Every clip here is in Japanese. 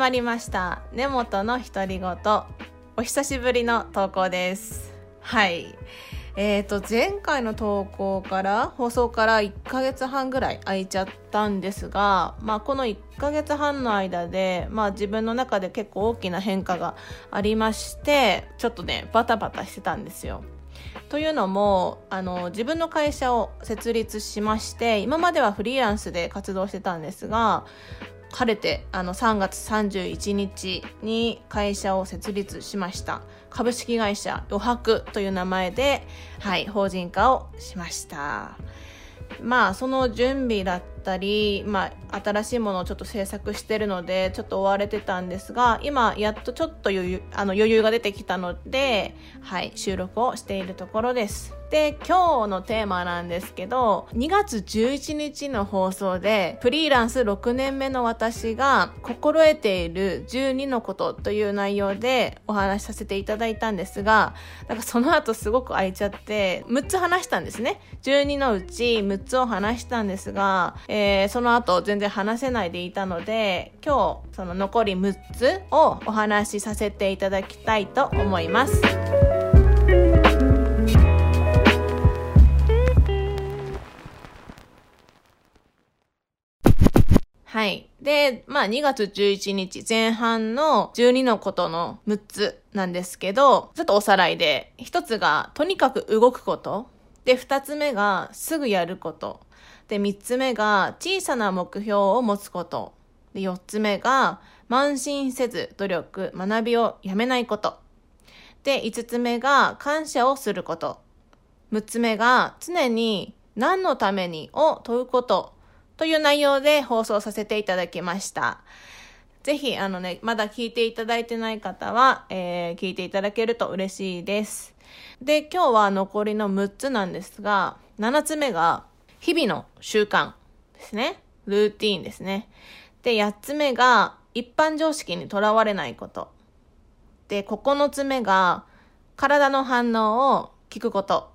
まりました。根本の独り言。お久しぶりの投稿です。はい。えーと前回の投稿から放送から1ヶ月半ぐらい空いちゃったんですが、まあ、この1ヶ月半の間で、まあ、自分の中で結構大きな変化がありましてちょっとねバタバタしてたんですよ。というのもあの自分の会社を設立しまして今まではフリーランスで活動してたんですが晴れてあの3月31日に会社を設立しました。株式会社余白という名前で、はい、法人化をしました。まあその準備だったり、まあ、新しいものをちょっと制作してるのでちょっと追われてたんですが今やっとちょっと余裕あの余裕が出てきたので、はい、収録をしているところです。で今日のテーマなんですけど2月11日の放送でフリーランス6年目の私が心得ている12のことという内容でお話しさせていただいたんですがなんかその後すごく空いちゃって6つ話したんですね12のうち6つを話したんですが、えー、その後全然話せないでいたので今日その残り6つをお話しさせていただきたいと思います。はい。で、まあ2月11日前半の12のことの6つなんですけど、ちょっとおさらいで、1つがとにかく動くこと。で、2つ目がすぐやること。で、3つ目が小さな目標を持つこと。で、4つ目が慢心せず努力、学びをやめないこと。で、5つ目が感謝をすること。6つ目が常に何のためにを問うことという内容で放送させていただきました。ぜひ、あのね、まだ聞いていただいてない方は、えー、聞いていただけると嬉しいです。で、今日は残りの6つなんですが、7つ目が、日々の習慣ですね。ルーティーンですね。で、8つ目が、一般常識にとらわれないこと。で、9つ目が、体の反応を聞くこと。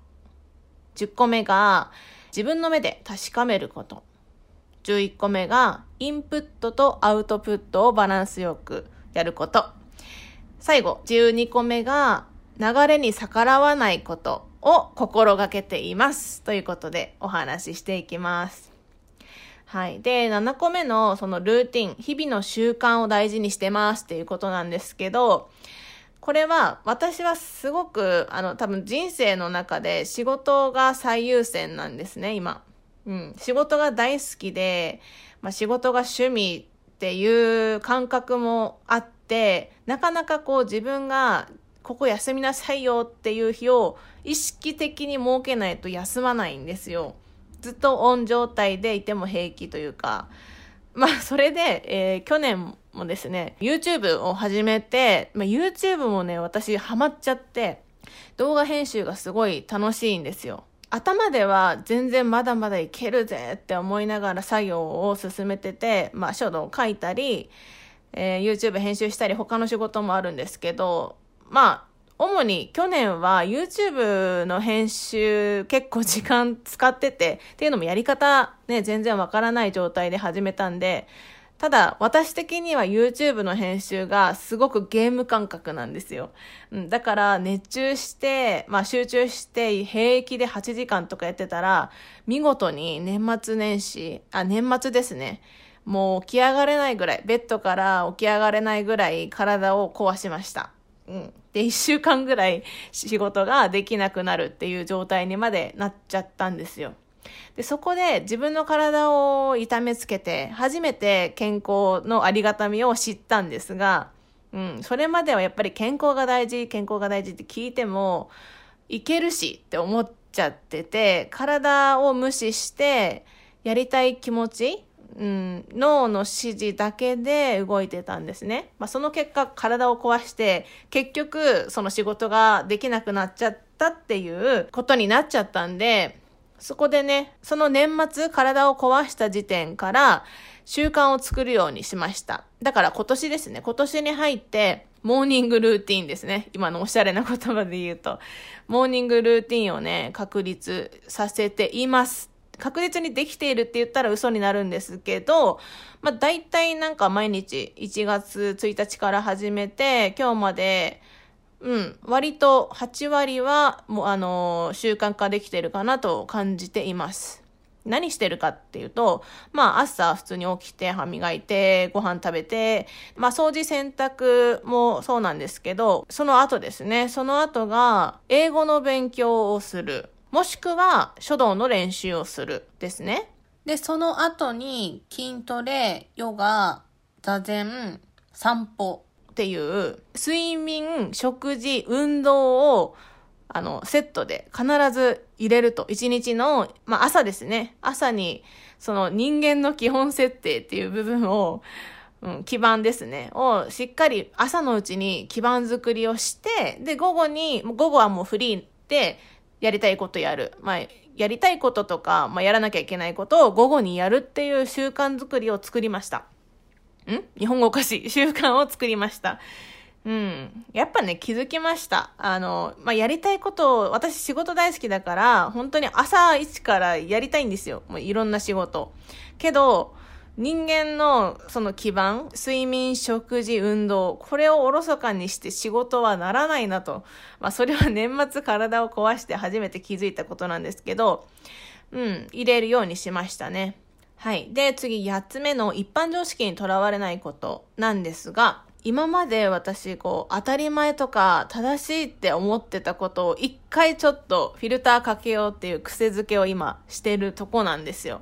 10個目が、自分の目で確かめること。11個目が、インプットとアウトプットをバランスよくやること。最後、12個目が、流れに逆らわないことを心がけています。ということで、お話ししていきます。はい。で、7個目のそのルーティン、日々の習慣を大事にしてますっていうことなんですけど、これは私はすごく、あの、多分人生の中で仕事が最優先なんですね、今。うん、仕事が大好きで、まあ、仕事が趣味っていう感覚もあって、なかなかこう自分がここ休みなさいよっていう日を意識的に設けないと休まないんですよ。ずっとオン状態でいても平気というか。まあ、それで、えー、去年もですね、YouTube を始めて、まあ、YouTube もね、私ハマっちゃって、動画編集がすごい楽しいんですよ。頭では全然まだまだいけるぜって思いながら作業を進めてて、まあ、書道を書いたり、えー、YouTube 編集したり他の仕事もあるんですけど、まあ、主に去年は YouTube の編集結構時間使ってて、っていうのもやり方ね、全然わからない状態で始めたんで、ただ、私的には YouTube の編集がすごくゲーム感覚なんですよ。うん、だから、熱中して、まあ集中して平気で8時間とかやってたら、見事に年末年始、あ、年末ですね。もう起き上がれないぐらい、ベッドから起き上がれないぐらい体を壊しました。うん。で、1週間ぐらい仕事ができなくなるっていう状態にまでなっちゃったんですよ。で、そこで自分の体を痛めつけて、初めて健康のありがたみを知ったんですが、うん、それまではやっぱり健康が大事、健康が大事って聞いても、いけるしって思っちゃってて、体を無視して、やりたい気持ち、うん、脳の指示だけで動いてたんですね。まあ、その結果、体を壊して、結局、その仕事ができなくなっちゃったっていうことになっちゃったんで、そこでね、その年末体を壊した時点から習慣を作るようにしました。だから今年ですね、今年に入ってモーニングルーティンですね。今のおしゃれな言葉で言うと。モーニングルーティンをね、確立させています確実にできているって言ったら嘘になるんですけど、まあ大体なんか毎日1月1日から始めて、今日まで、うん、割と8割はもうあの習慣化できてるかなと感じています。何してるかっていうと、まあ朝普通に起きて歯磨いてご飯食べて、まあ掃除洗濯もそうなんですけど、その後ですね、その後が英語の勉強をする。もしくは書道の練習をするですね。で、その後に筋トレ、ヨガ、座禅、散歩っていう睡眠、食事、運動をあの、セットで必ず入れると、一日の、まあ朝ですね。朝に、その人間の基本設定っていう部分を、うん、基盤ですね。をしっかり朝のうちに基盤作りをして、で、午後に、午後はもうフリーでやりたいことやる。まあ、やりたいこととか、まあ、やらなきゃいけないことを午後にやるっていう習慣作りを作りました。ん？日本語おかしい。習慣を作りました。うん。やっぱね、気づきました。あの、まあ、やりたいことを、私仕事大好きだから、本当に朝一からやりたいんですよ。もういろんな仕事。けど、人間のその基盤、睡眠、食事、運動、これをおろそかにして仕事はならないなと。まあ、それは 年末体を壊して初めて気づいたことなんですけど、うん、入れるようにしましたね。はい。で、次、8つ目の一般常識にとらわれないことなんですが、今まで私、こう、当たり前とか正しいって思ってたことを一回ちょっとフィルターかけようっていう癖づけを今してるとこなんですよ。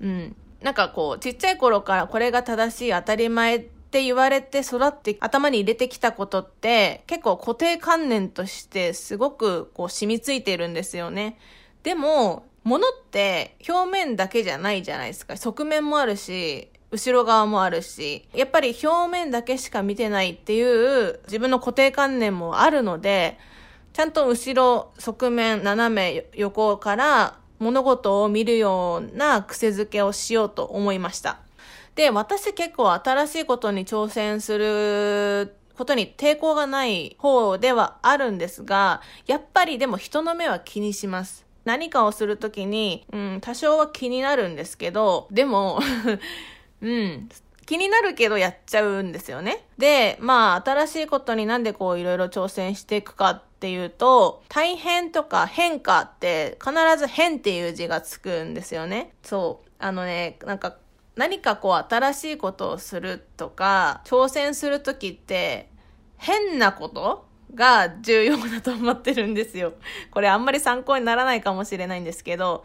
うん。なんかこう、ちっちゃい頃からこれが正しい当たり前って言われて育って頭に入れてきたことって結構固定観念としてすごくこう染みついてるんですよね。でも、物って表面だけじゃないじゃないですか。側面もあるし、後ろ側もあるし、やっぱり表面だけしか見てないっていう自分の固定観念もあるので、ちゃんと後ろ、側面、斜め、横から物事を見るような癖づけをしようと思いました。で、私結構新しいことに挑戦することに抵抗がない方ではあるんですが、やっぱりでも人の目は気にします。何かをするときに、うん、多少は気になるんですけど、でも うん。気になるけどやっちゃうんですよね。で、まあ、新しいことになんでこういろいろ挑戦していくかっていうと、大変とか変化って必ず変っていう字がつくんですよね。そう。あのね、なんか何かこう新しいことをするとか、挑戦するときって変なことが重要だと思ってるんですよ。これあんまり参考にならないかもしれないんですけど、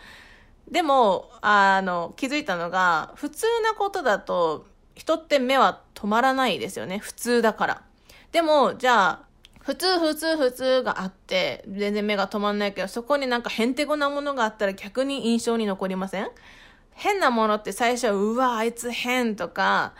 でも、あの、気づいたのが、普通なことだと、人って目は止まらないですよね。普通だから。でも、じゃあ、普通、普通、普通があって、全然目が止まんないけど、そこになんかへんてこなものがあったら逆に印象に残りません？変なものって最初は、うわ、あいつ変とか、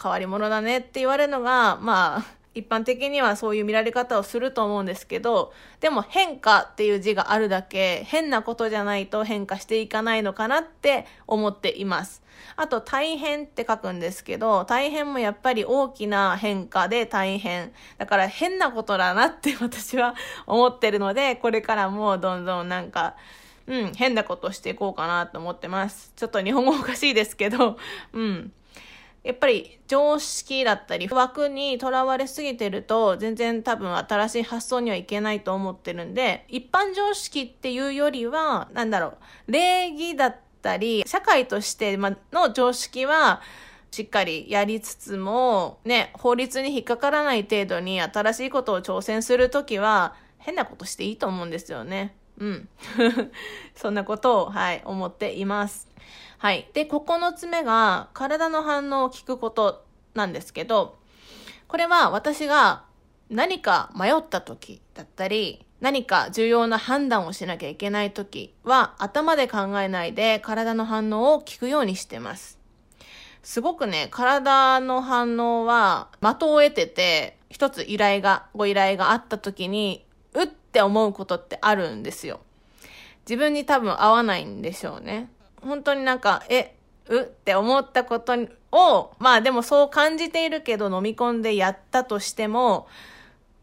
変わり者だねって言われるのが、まあ、一般的にはそういう見られ方をすると思うんですけど、でも変化っていう字があるだけ変なことじゃないと変化していかないのかなって思っています。あと大変って書くんですけど、大変もやっぱり大きな変化で大変。だから変なことだなって 私は思ってるので、これからもどんどんなんか、うん、変なことしていこうかなと思ってます。ちょっと日本語おかしいですけど、うん。やっぱり常識だったり枠にとらわれすぎてると全然多分新しい発想にはいけないと思ってるんで一般常識っていうよりはなんだろう礼儀だったり社会としての常識はしっかりやりつつもね法律に引っかからない程度に新しいことを挑戦するときは変なことしていいと思うんですよね。うん。そんなことを、はい、思っています。はい。で、9つ目が、体の反応を聞くことなんですけど、これは私が何か迷った時だったり、何か重要な判断をしなきゃいけない時は頭で考えないで体の反応を聞くようにしてます。すごくね、体の反応は的を得てて、一つ依頼が、ご依頼があった時に、うって思うことってあるんですよ。自分に多分合わないんでしょうね。本当になんか、え、う？って思ったことを、まあでもそう感じているけど飲み込んでやったとしても、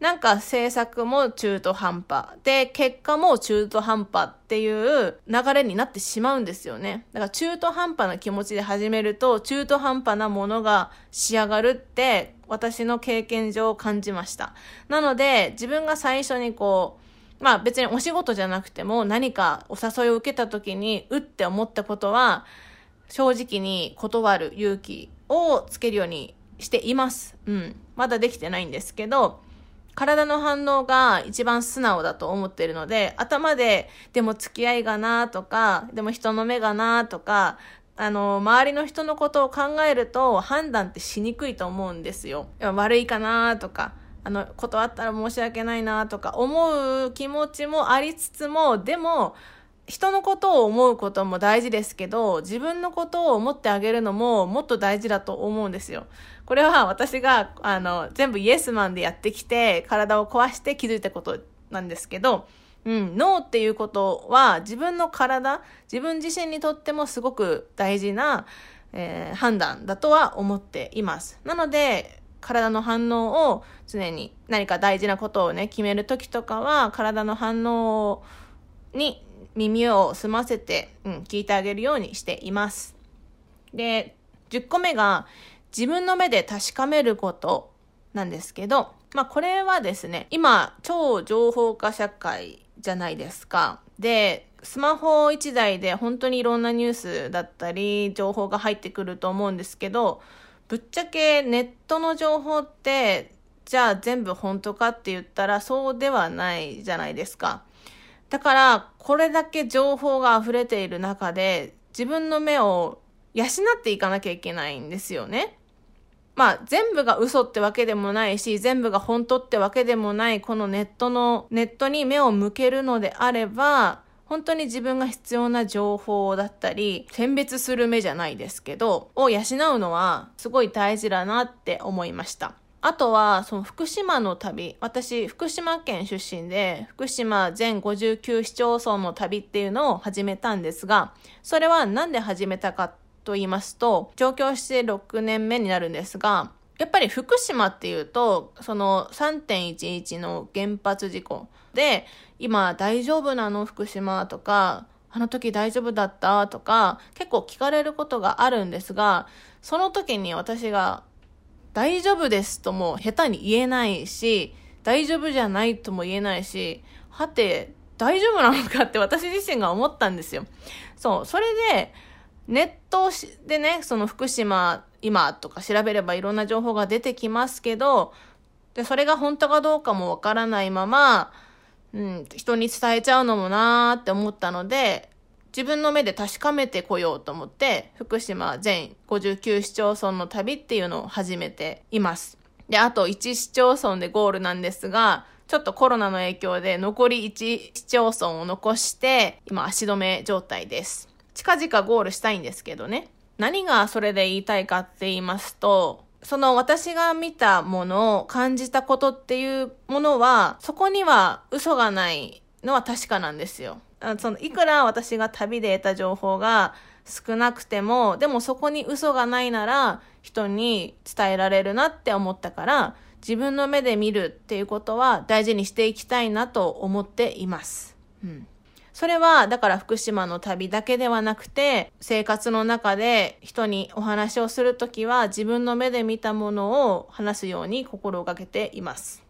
なんか制作も中途半端。で、結果も中途半端っていう流れになってしまうんですよね。だから中途半端な気持ちで始めると、中途半端なものが仕上がるって私の経験上感じました。なので、自分が最初にこう、まあ別にお仕事じゃなくても何かお誘いを受けた時に、うって思ったことは、正直に断る勇気をつけるようにしています。うん。まだできてないんですけど、体の反応が一番素直だと思ってるので、頭で、でも付き合いがなとか、でも人の目がなとか、あの、周りの人のことを考えると判断ってしにくいと思うんですよ。悪いかなとか、あの、断ったら申し訳ないなとか思う気持ちもありつつも、でも、人のことを思うことも大事ですけど、自分のことを思ってあげるのももっと大事だと思うんですよ。これは私が、あの、全部イエスマンでやってきて、体を壊して気づいたことなんですけど、うん、ノーっていうことは自分の体、自分自身にとってもすごく大事な、えー、判断だとは思っています。なので、体の反応を常に何か大事なことをね、決めるときとかは、体の反応に耳を澄ませて、うん、聞いてあげるようにしています。で、10個目が自分の目で確かめることなんですけど、まあこれはですね、今超情報化社会じゃないですか。で、スマホ1台で本当にいろんなニュースだったり情報が入ってくると思うんですけど、ぶっちゃけネットの情報ってじゃあ全部本当かって言ったらそうではないじゃないですか。だから、これだけ情報が溢れている中で、自分の目を養っていかなきゃいけないんですよね。まあ、全部が嘘ってわけでもないし、全部が本当ってわけでもない、このネットの、ネットに目を向けるのであれば、本当に自分が必要な情報だったり、選別する目じゃないですけど、を養うのはすごい大事だなって思いました。あとは、その福島の旅。私、福島県出身で、福島全59市町村の旅っていうのを始めたんですが、それはなんで始めたかと言いますと、上京して6年目になるんですが、やっぱり福島っていうと、その3.11の原発事故で、今大丈夫なの？福島？とか、あの時大丈夫だった？とか、結構聞かれることがあるんですが、その時に私が大丈夫ですとも下手に言えないし、大丈夫じゃないとも言えないし、はて、大丈夫なのかって 私自身が思ったんですよ。そう、それで、ネットでね、その福島今とか調べればいろんな情報が出てきますけど、で、それが本当かどうかもわからないまま、うん、人に伝えちゃうのもなーって思ったので、自分の目で確かめてこようと思って、福島全59市町村の旅っていうのを始めています。で、あと1市町村でゴールなんですが、ちょっとコロナの影響で残り1市町村を残して、今足止め状態です。近々ゴールしたいんですけどね。何がそれで言いたいかって言いますと、その私が見たものを感じたことっていうものは、そこには嘘がないのは確かなんですよ。そのいくら私が旅で得た情報が少なくても、でもそこに嘘がないなら人に伝えられるなって思ったから、自分の目で見るっていうことは大事にしていきたいなと思っています。うん。それは、だから福島の旅だけではなくて、生活の中で人にお話をするときは自分の目で見たものを話すように心がけています。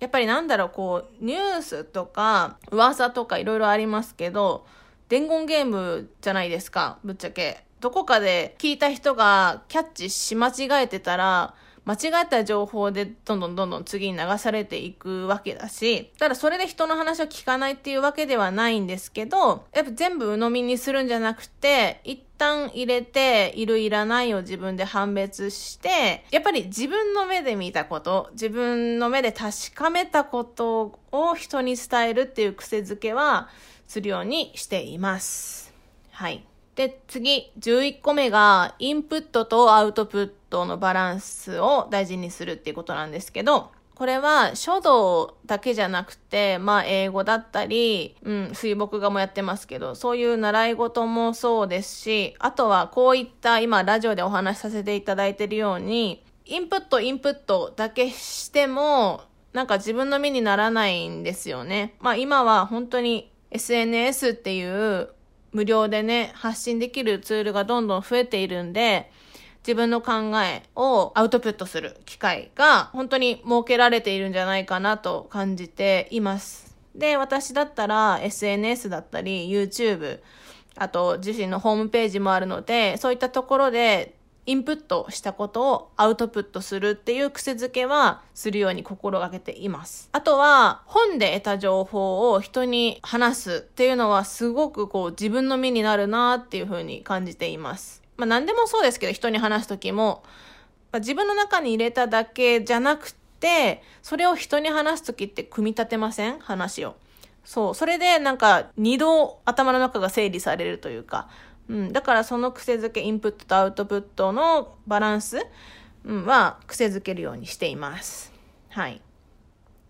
やっぱりなんだろう、こう、ニュースとか、噂とかいろいろありますけど、伝言ゲームじゃないですか、ぶっちゃけ。どこかで聞いた人がキャッチし間違えてたら、間違った情報でどんどんどんどん次に流されていくわけだし、ただそれで人の話を聞かないっていうわけではないんですけど、やっぱ全部鵜呑みにするんじゃなくて、一旦入れて、いるいらないを自分で判別して、やっぱり自分の目で見たこと、自分の目で確かめたことを人に伝えるっていう癖づけはするようにしています。はい。で、次、11個目が、インプットとアウトプットのバランスを大事にするっていうことなんですけど、これは書道だけじゃなくて、まあ英語だったり、うん、水墨画もやってますけど、そういう習い事もそうですし、あとはこういった今ラジオでお話しさせていただいているように、インプットインプットだけしても、なんか自分の身にならないんですよね。まあ今は本当に SNS っていう無料でね、発信できるツールがどんどん増えているんで、自分の考えをアウトプットする機会が本当に設けられているんじゃないかなと感じています。で、私だったら SNS だったり YouTube、あと自身のホームページもあるので、そういったところでインプットしたことをアウトプットするっていう癖づけはするように心がけています。あとは本で得た情報を人に話すっていうのはすごくこう自分の身になるなっていうふうに感じています。まあ何でもそうですけど人に話すときも、まあ、自分の中に入れただけじゃなくて、それを人に話すときって組み立てません？話を。そう。それでなんか二度頭の中が整理されるというか、うん。だからその癖づけ、インプットとアウトプットのバランス、うん、は癖づけるようにしています。はい。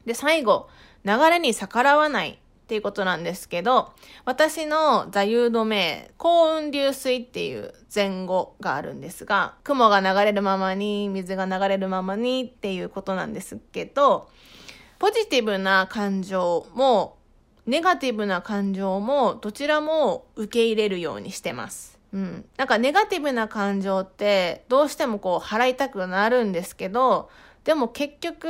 で、最後、流れに逆らわないっていうことなんですけど、私の座右の銘、幸運流水っていう前後があるんですが、雲が流れるままに、水が流れるままにっていうことなんですけど、ポジティブな感情もネガティブな感情もどちらも受け入れるようにしてます。うん。なんかネガティブな感情ってどうしてもこう払いたくなるんですけど、でも結局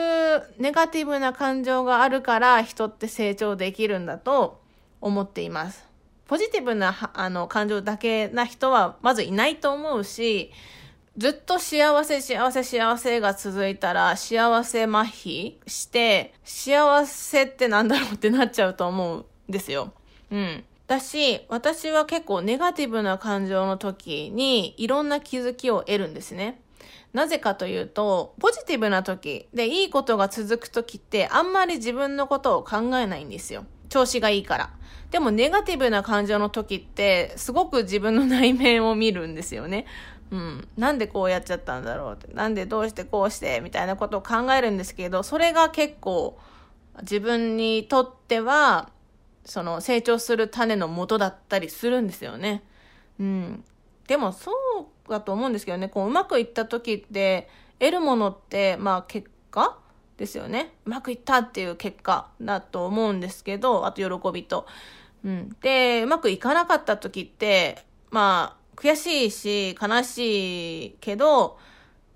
ネガティブな感情があるから人って成長できるんだと思っています。ポジティブなあの感情だけな人はまずいないと思うし、ずっと幸せ幸せ幸せが続いたら幸せ麻痺して幸せってなんだろうってなっちゃうと思うんですよ。うん。だし、私は結構ネガティブな感情の時にいろんな気づきを得るんですね。なぜかというと、ポジティブな時でいいことが続く時ってあんまり自分のことを考えないんですよ。調子がいいから。でもネガティブな感情の時ってすごく自分の内面を見るんですよね。うん、なんでこうやっちゃったんだろうって、なんでどうしてこうして、みたいなことを考えるんですけど、それが結構自分にとっては、その成長する種の元だったりするんですよね。うん。でもそうだと思うんですけどね、こううまくいった時って得るものって、まあ結果ですよね。うまくいったっていう結果だと思うんですけど、あと喜びと。うん。で、うまくいかなかった時って、まあ、悔しいし、悲しいけど、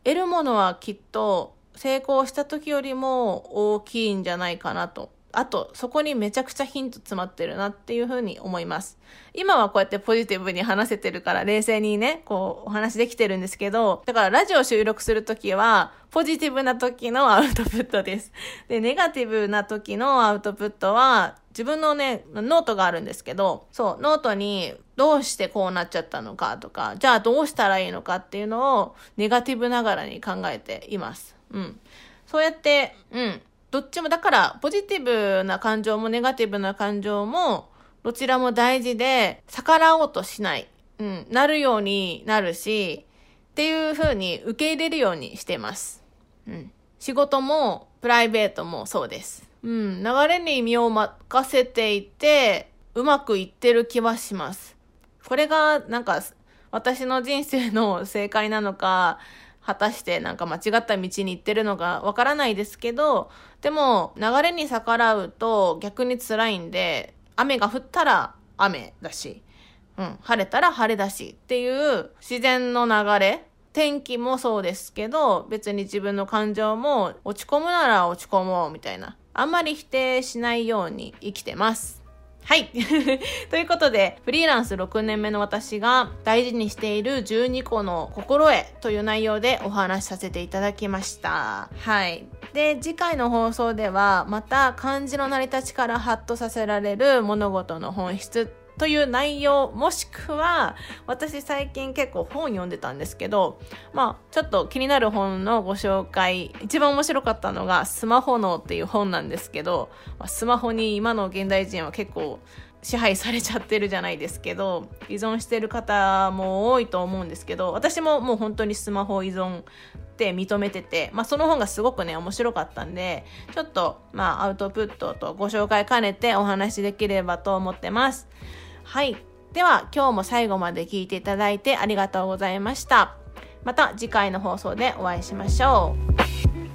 得るものはきっと成功した時よりも大きいんじゃないかなと。あと、そこにめちゃくちゃヒント詰まってるなっていうふうに思います。今はこうやってポジティブに話せてるから冷静にね、こうお話できてるんですけど、だからラジオ収録するときは、ポジティブな時のアウトプットです。で、ネガティブな時のアウトプットは、自分のね、ノートがあるんですけど、そう、ノートにどうしてこうなっちゃったのかとか、じゃあどうしたらいいのかっていうのをネガティブながらに考えています。うん。そうやって、うん。どっちも、だから、ポジティブな感情もネガティブな感情も、どちらも大事で、逆らおうとしない。うん。なるようになるし、っていう風に受け入れるようにしてます。うん。仕事も、プライベートもそうです。うん、流れに身を任せていて、うまくいってる気はします。これが、なんか、私の人生の正解なのか、果たしてなんか間違った道に行ってるのかわからないですけど、でも流れに逆らうと逆に辛いんで、雨が降ったら雨だし、うん、晴れたら晴れだしっていう自然の流れ、天気もそうですけど、別に自分の感情も落ち込むなら落ち込もうみたいな。あんまり否定しないように生きてます。はい。ということで、フリーランス6年目の私が大事にしている12個の心得という内容でお話しさせていただきました。はい。で、次回の放送では、また漢字の成り立ちからハッとさせられる物事の本質という内容、もしくは、私最近結構本読んでたんですけど、まあ、ちょっと気になる本のご紹介、一番面白かったのが、スマホ脳っていう本なんですけど、スマホに今の現代人は結構支配されちゃってるじゃないですけど、依存してる方も多いと思うんですけど、私ももう本当にスマホ依存って認めてて、まあその本がすごくね、面白かったんで、ちょっとまあアウトプットとご紹介兼ねてお話しできればと思ってます。はい。では、今日も最後まで聞いていただいてありがとうございました。また次回の放送でお会いしましょう。